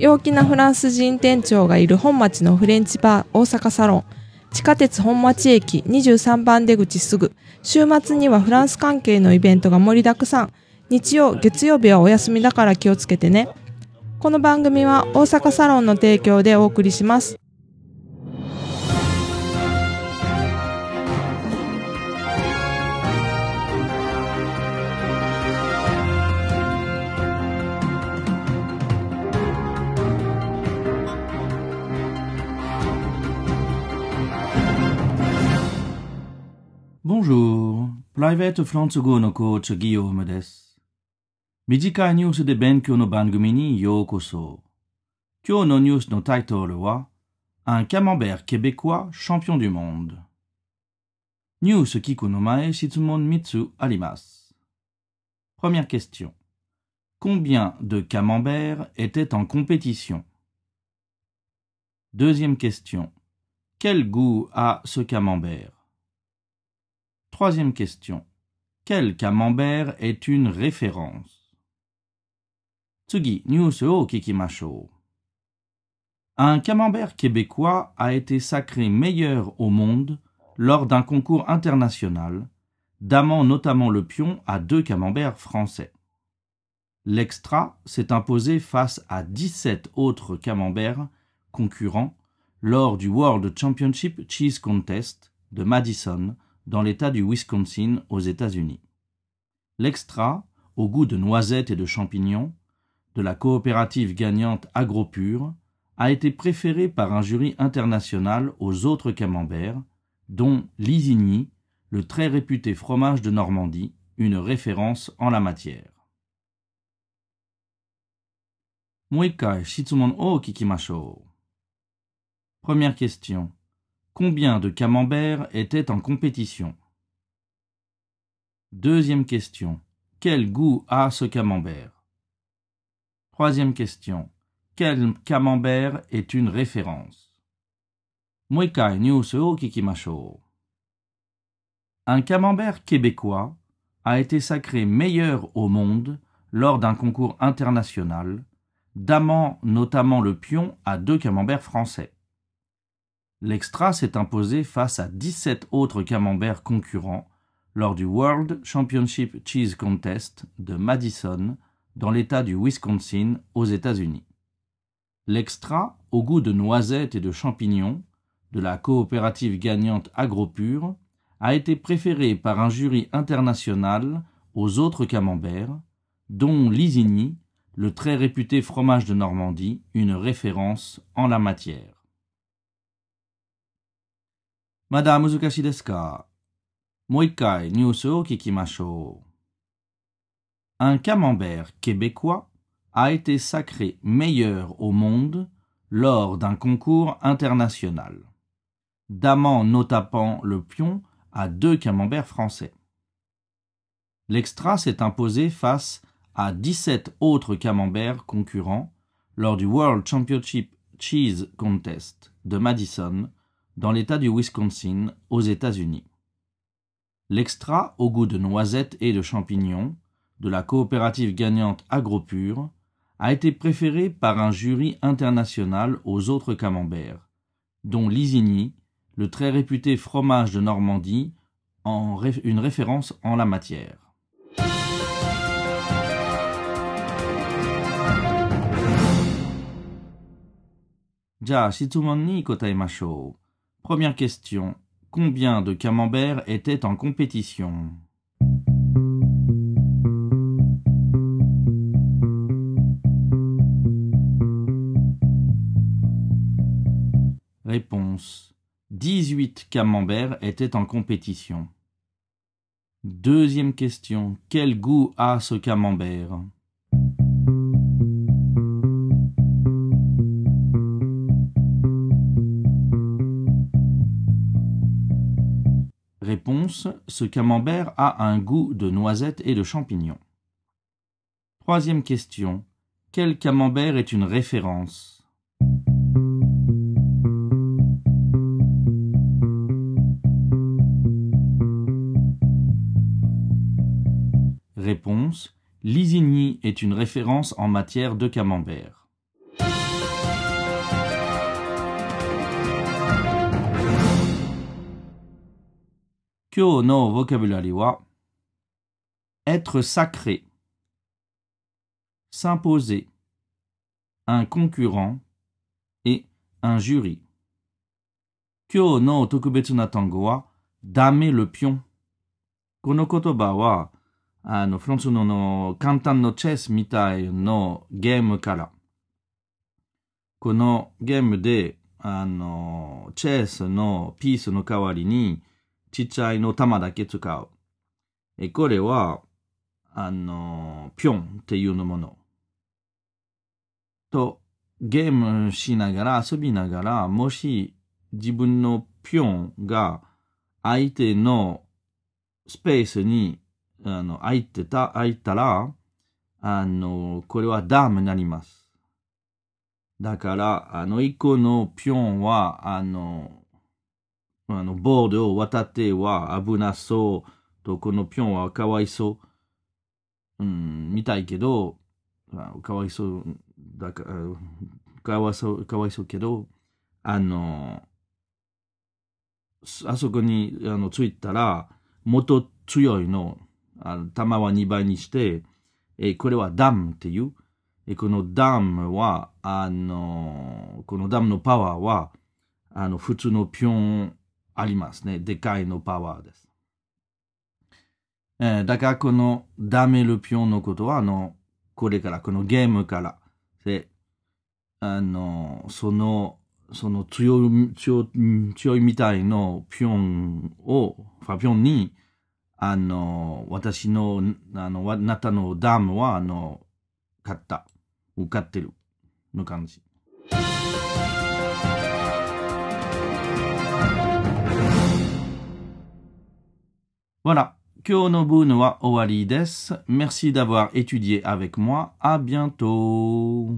陽気なフランス人店長がいる本町のフレンチバー大阪サロン。地下鉄本町駅23番出口すぐ。週末にはフランス関係のイベントが盛りだくさん。日曜、月曜日はお休みだから気をつけてね。この番組は大阪サロンの提供でお送りします。Bonjour, Private フランス語のコーチギヨームです。短いニュースで勉強の番組にようこそ。今日のニュースのタイトルは Un camembert québécois champion du monde。ニュース聞くの前質問3つあります。Première question. Combien de camemberts étaient en compétition Deuxième question. Quel goût a ce camembert Troisième question. Quel camembert est une référence? Un camembert québécois a été sacré meilleur au monde lors d'un concours international, damant notamment le pion à deux camemberts français. L'extra s'est imposé face à 17 autres camemberts concurrents lors du World Championship Cheese Contest de Madison dans l'État du Wisconsin aux États-Unis. L'extra, au goût de noisettes et de champignons, de la coopérative gagnante Agropure, a été préféré par un jury international aux autres camemberts, dont Lisigny, le très réputé fromage de Normandie, une référence en la matière. Première question. Combien de camemberts étaient en compétition? Deuxième question. Quel goût a ce camembert? Troisième question. Quel camembert est une référence? Un camembert québécois a été sacré meilleur au monde lors d'un concours international, damant notamment le pion à deux camemberts français. L'extra s'est imposé face à 17 autres camemberts concurrents lors du World Championship Cheese Contest de Madison dans l'État du Wisconsin aux États-Unis. L'extra, au goût de noisettes et de champignons, de la coopérative gagnante AgroPure, a été préféré par un jury international aux autres camemberts, dont Lisigny, le très réputé fromage de Normandie, une référence en la matière. まだ難しいですかもう一回ニュースを聞きましょう。Un camembert québécois a été sacré meilleur au monde lors d'un concours international, damant notamment le pion à deux camemberts français. L'extra s'est imposé face à 17 autres camemberts concurrents lors du World Championship Cheese Contest de Madison dans l'État du Wisconsin aux États-Unis. L'extra, au goût de noisettes et de champignons, de la coopérative gagnante AgroPure, a été préféré par un jury international aux autres camemberts, dont Lisigny, le très réputé fromage de Normandie, en une référence en la matière. じ Première question. Combien de camemberts étaient en compétition? Réponse. 18 camemberts étaient en compétition. Deuxième question. Quel goût a ce camembert? Ce camembert a un goût de noisettes et de champignons. Troisième question. Quel camembert est une référence? Réponse. Lisigny est une référence en matière de camembert. Kyo no vocabulary wa être sacré, s'imposer, un concurrent et un jury. Kyo no tokubetsu na tango wa dame le pion. この言葉は、あの、フランスのの簡単のチェスみたいのゲームから、このゲームで、あの、チェスのピースの代わりに、 ちっちゃいの玉だけ使う。え、これは、あの、ピョンっていうのもの。と、ゲームしながら、遊びながら、もし自分のピョンが相手のスペースに、あの、空いてた、空いたら、あの、これはダムになります。だから、あの、一個のピョンは、あの、あの、ボードを渡っては危なそうと、このピョンはかわいそう、うん、みたいけど、かわいそう、だか、かわいそう、かわいそうけど、あの、あそこに、あの、ついたら、もっと強いの、あの弾は2倍にして、えこれはダムっていう？えこのダムは、あの、このダムのパワーは、あの、普通のピョンありますね。でかいのパワーです。えーだからこのダメルピョンのことは、あの、これから、このゲームから、で、あの、その、その強い、強い、強いみたいのピョンを、ファピョンに、あの、私の、あの、あなたのダムは、あの、買った。受かってる。の感じ。Voilà, Kyonobun wa owari des. Merci d'avoir étudié avec moi. À bientôt.